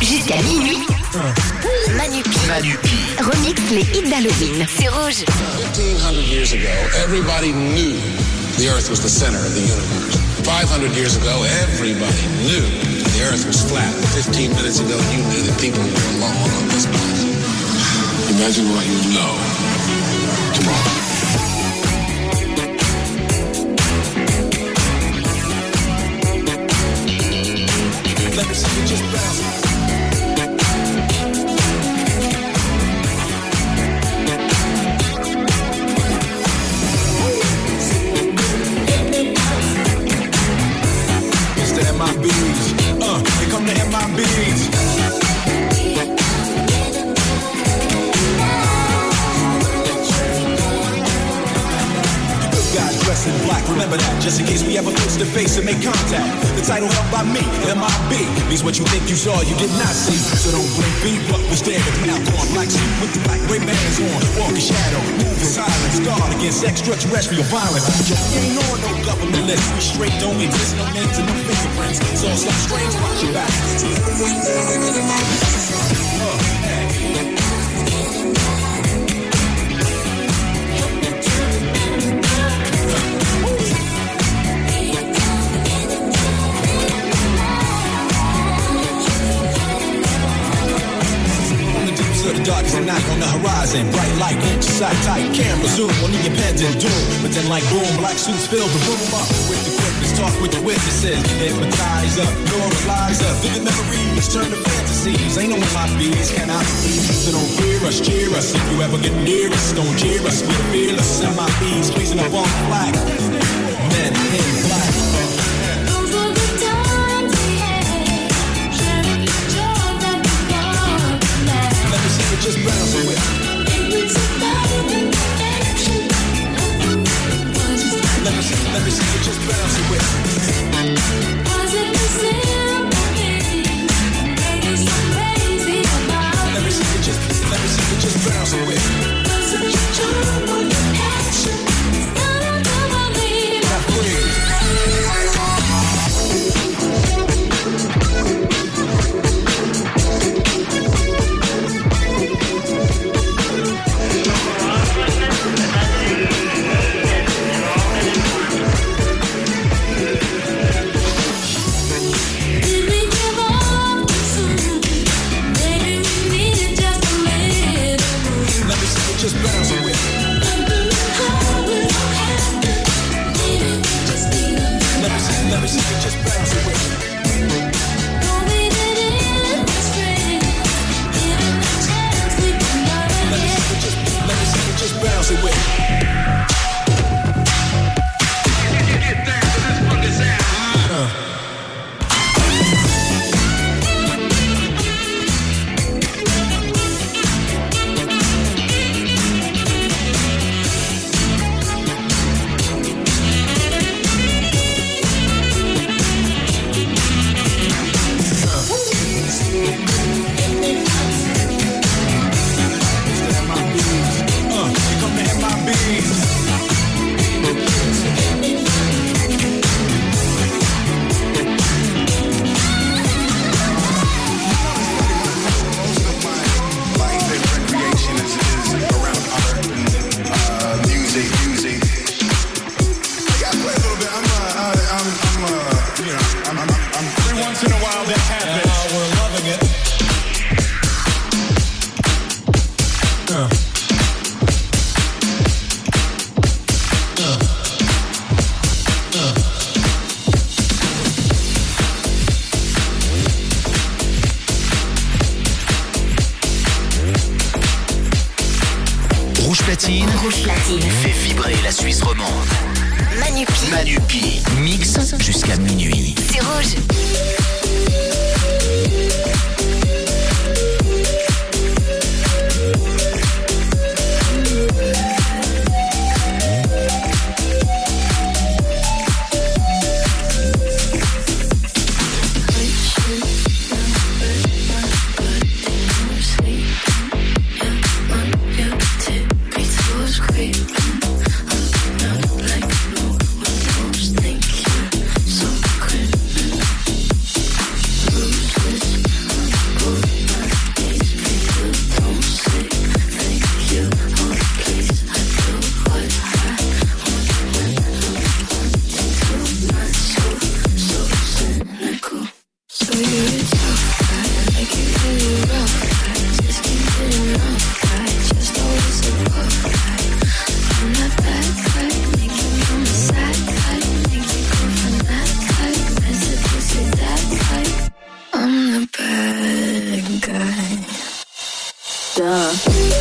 Jusqu'à minuit. Manu Py. Manupi. Remix les hits d'Halloween. C'est rouge. 1500 years ago, everybody knew the Earth was the center of the universe. 500 years ago, everybody knew the Earth was flat. 15 minutes ago, you knew that people were alone on this planet. Imagine what you know tomorrow. We face and make contact. The title held by me, MIB, means what you think you saw, you did not see. So don't blink, be but we stand at now on black suit with the black Ray-Bans on. Walk in shadow, move in silence, guard against extraterrestrial violence. Just ain't on no government list, we straight don't exist, no names and no fingerprints. It's all strange, watch your back. Horizon. Bright light, sight tight, camera zoom on the impending doom. But then like boom, black suits fill the room up with the quickness. Talk with the witnesses, hypnotize up, normalize up. Vivid memories turn to fantasies. Ain't no my bees, can I believe? So don't fear us, cheer us. If you ever get near us, don't cheer us. We're fearless. Send my bees, blazing up on the flag. Men in black. Those me me just bounce with. Was it Let me see you just, let me see you just bounce with. Was such a Duh.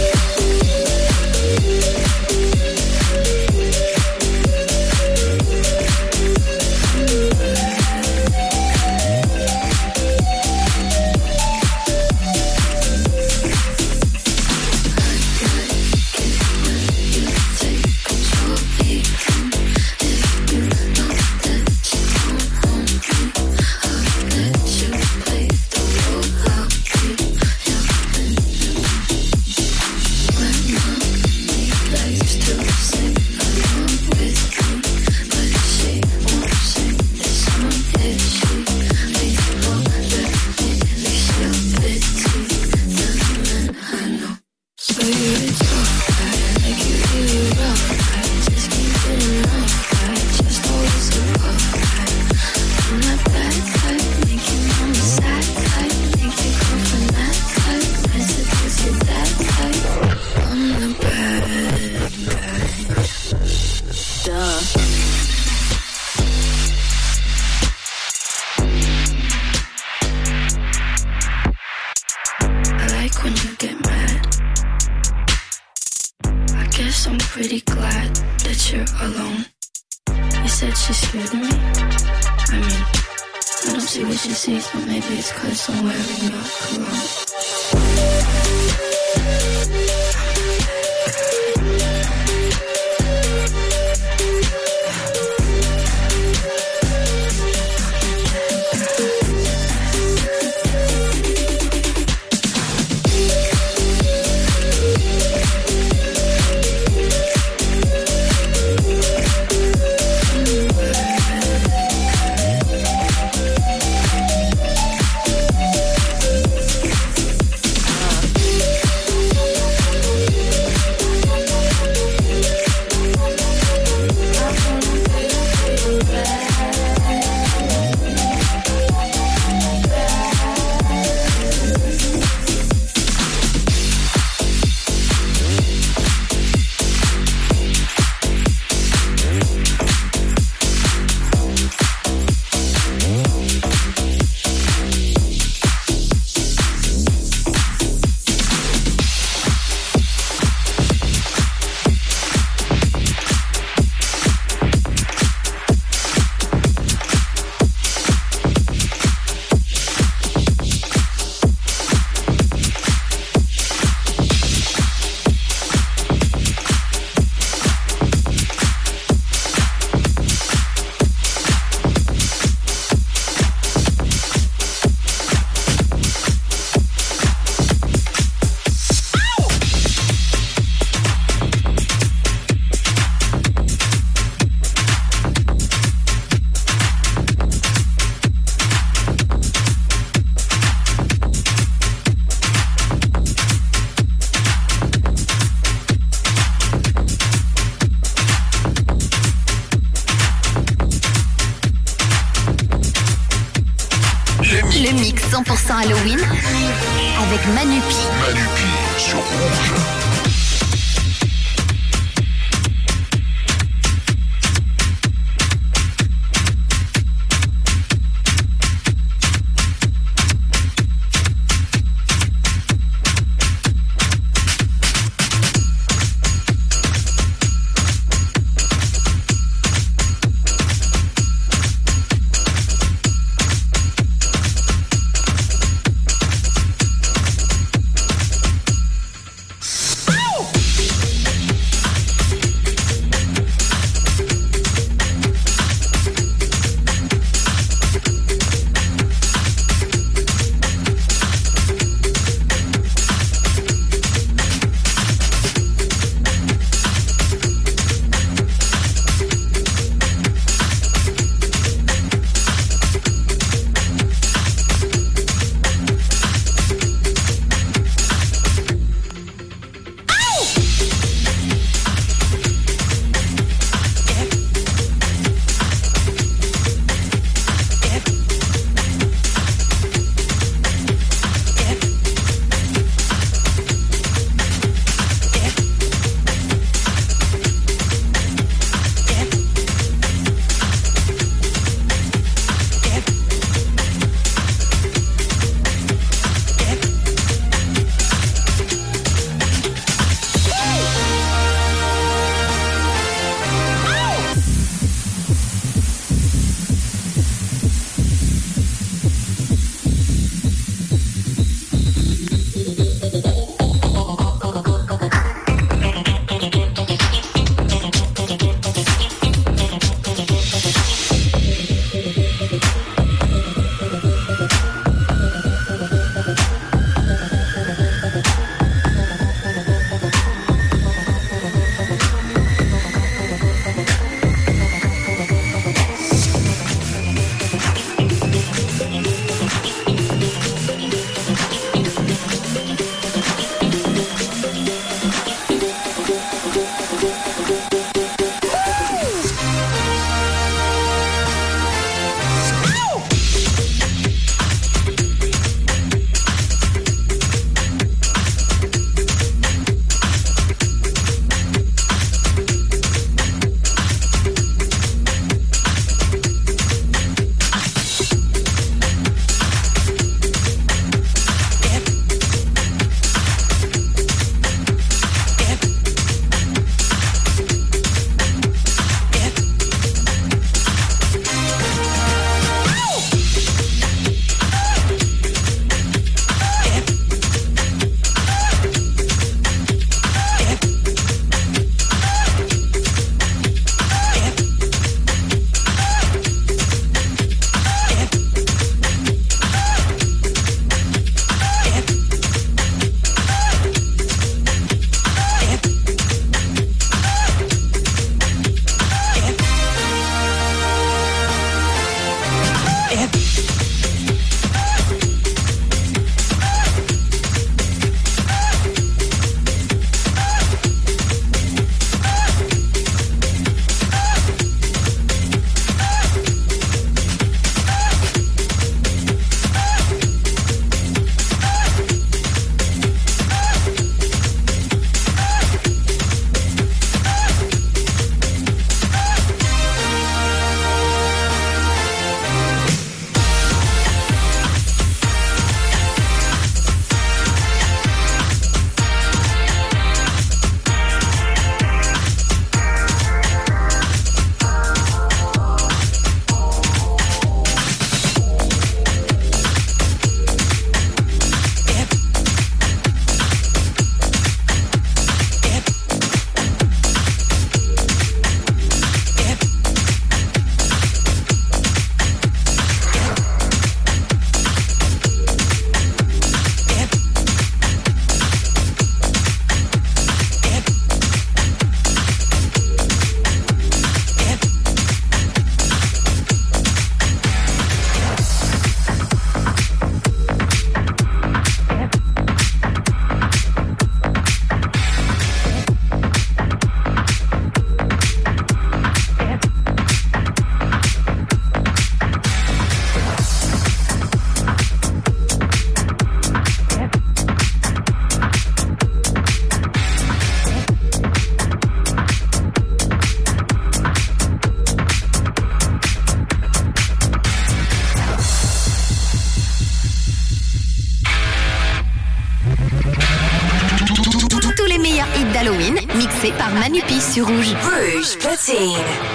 Sur Rouge. Rouge Platine.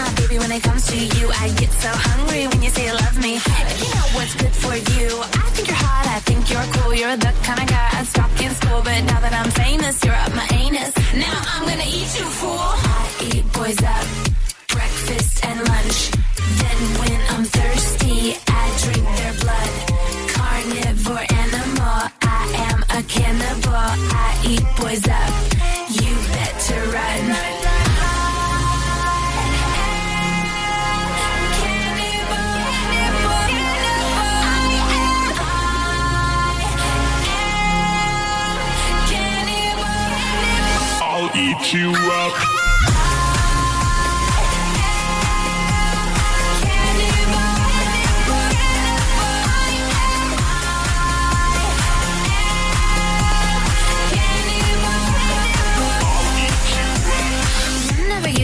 Not, baby, when it comes to you. I get so hungry when you say you love me. You know what's good for you, I think you're hot, I think you're cool. You're the kind of guy I'd stalk in school, but now that I'm famous, you're up my anus. Now I'm gonna eat you, fool. I eat boys up, breakfast and lunch. Then when I'm thirsty, I drink their blood. Carnivore animal, I am a cannibal. I eat boys up, I'll you up.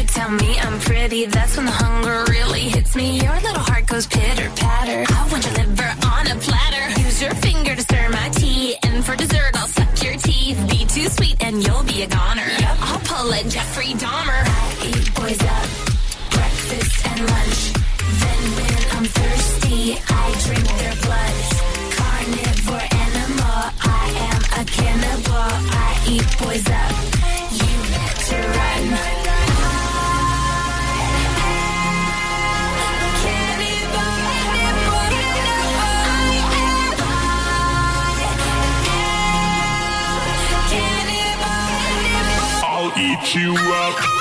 Tell me I'm pretty, that's when the hunger really hits me. Your little heart goes pitter patter. I want your liver on a platter. Use your finger to stir my tea, and for dessert I'll suck your teeth. Be too sweet and you'll be a goner. I'll pull a Jeffrey Dahmer. I eat boys up, breakfast and lunch. Then when I'm thirsty, I drink their blood. Carnivore animal, I am a cannibal. I eat boys up. You up.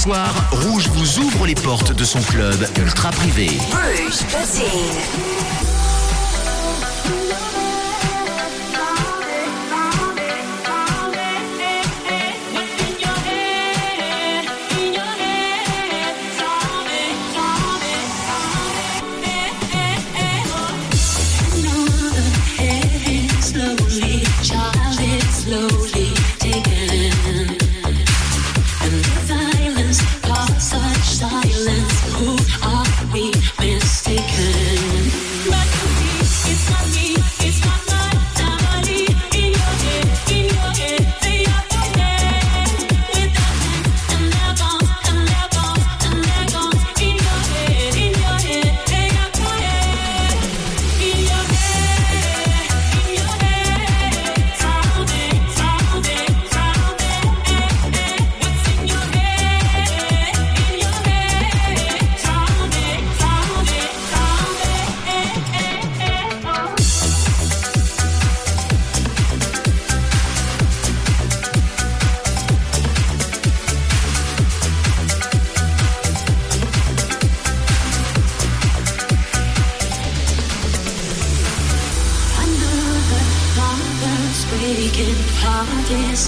soir, Rouge vous ouvre les portes de son club ultra privé. Rouge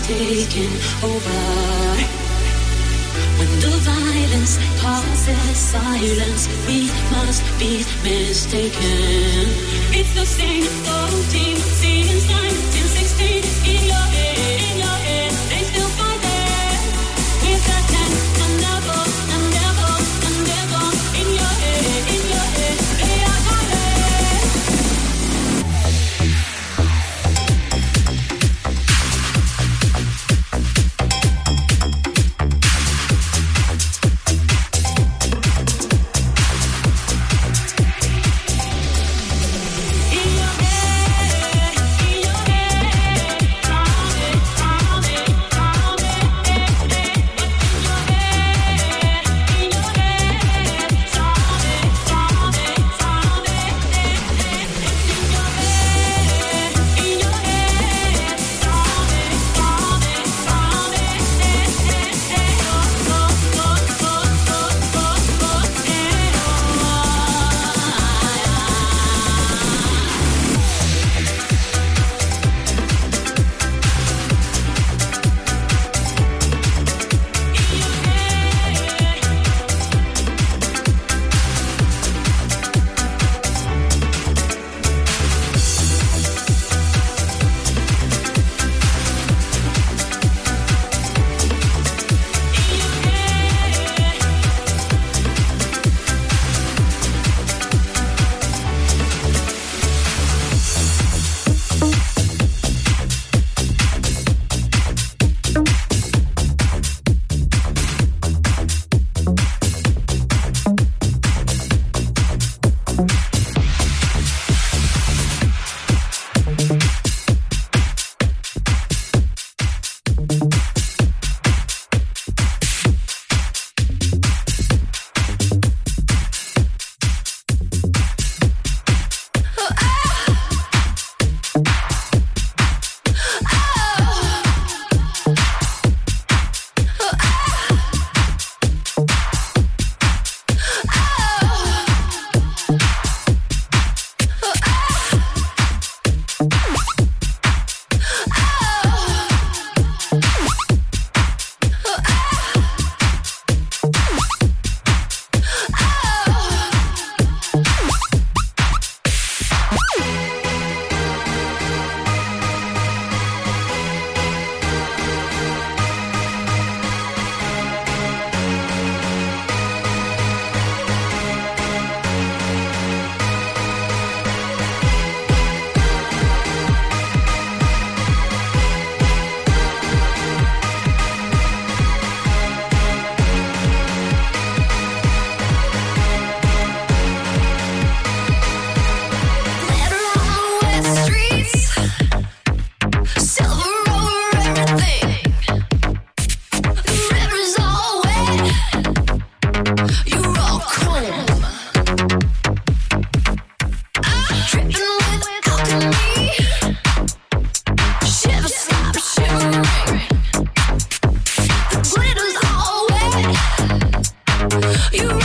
taking over. When the violence causes silence, we must be mistaken. It's the same 14, seeing 16, in your head, in your head. You.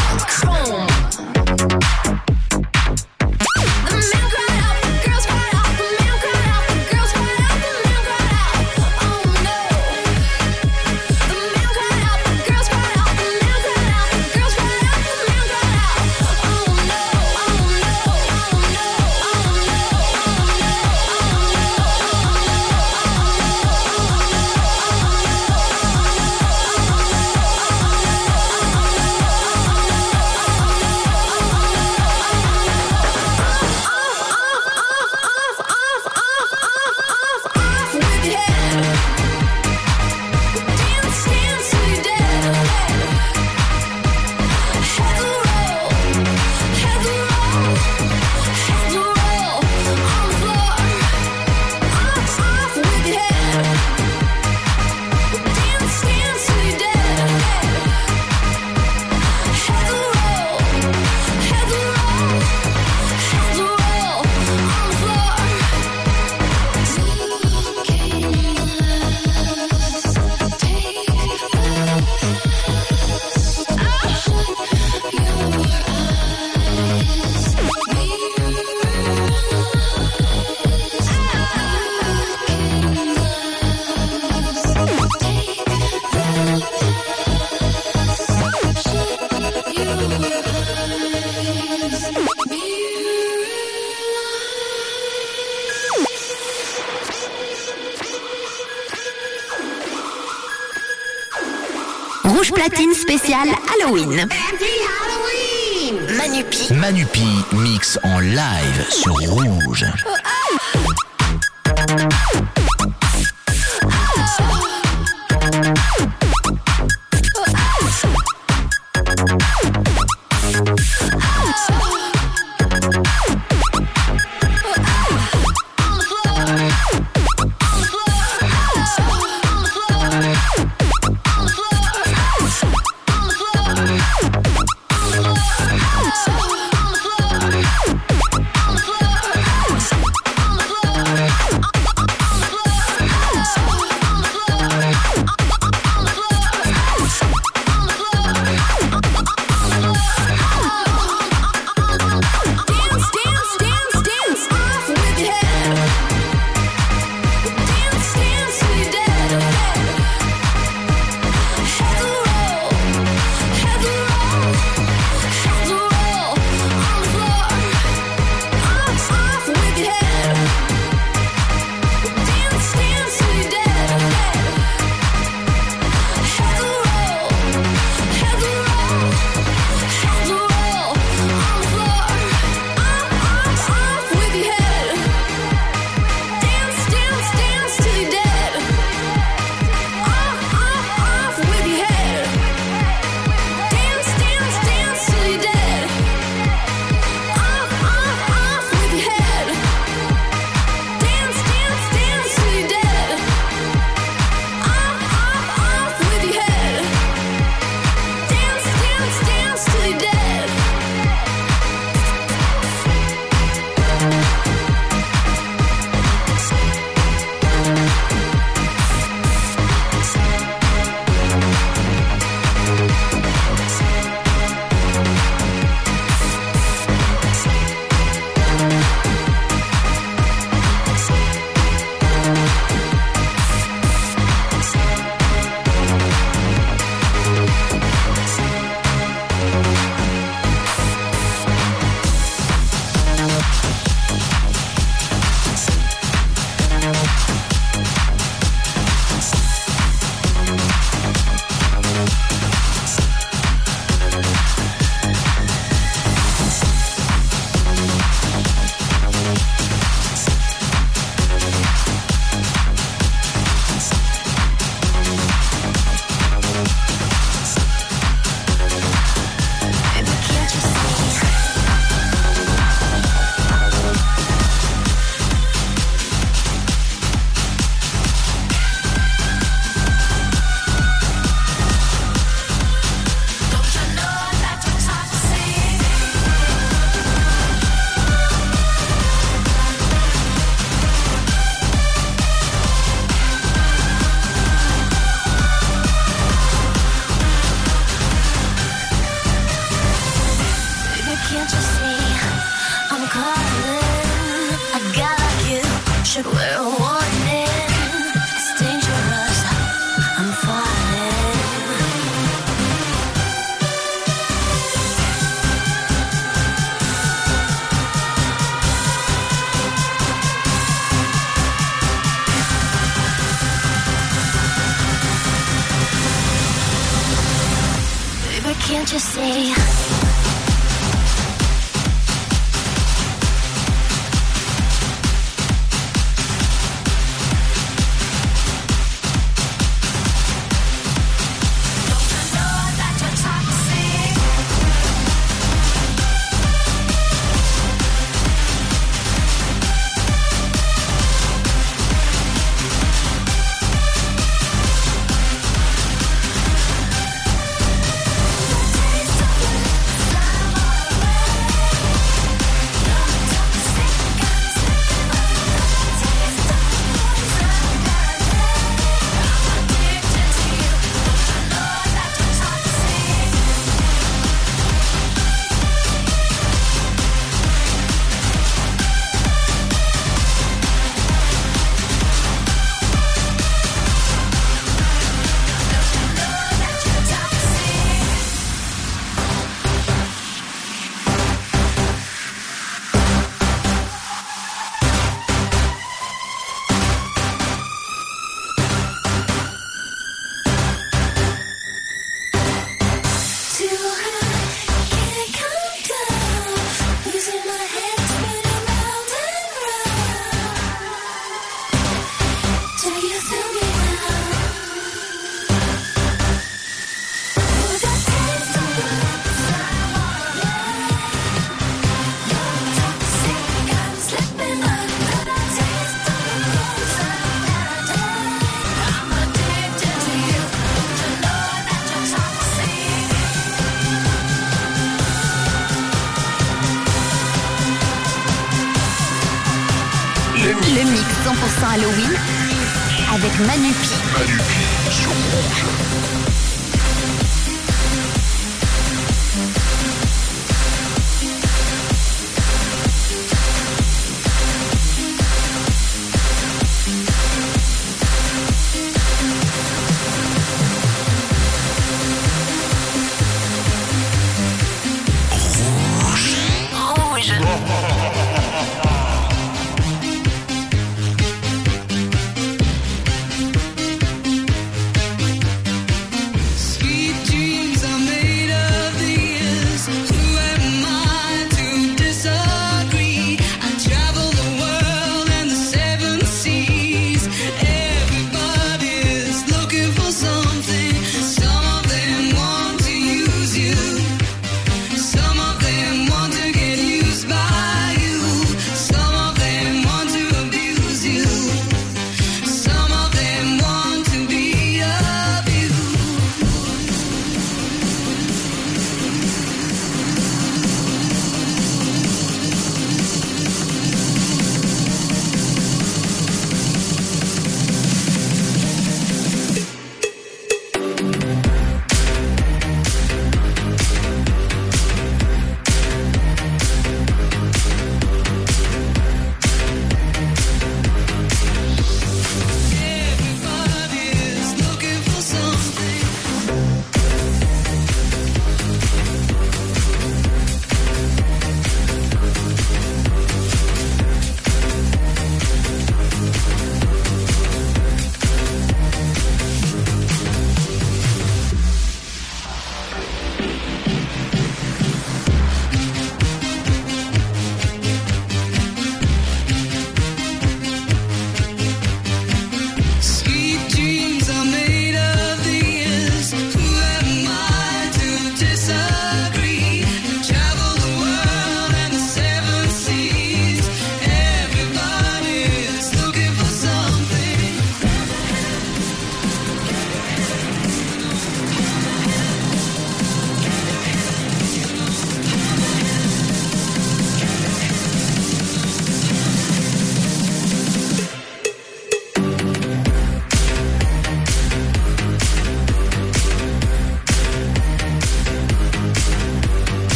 Halloween. Happy Halloween Manupi. Manupi mix en live sur Rouge.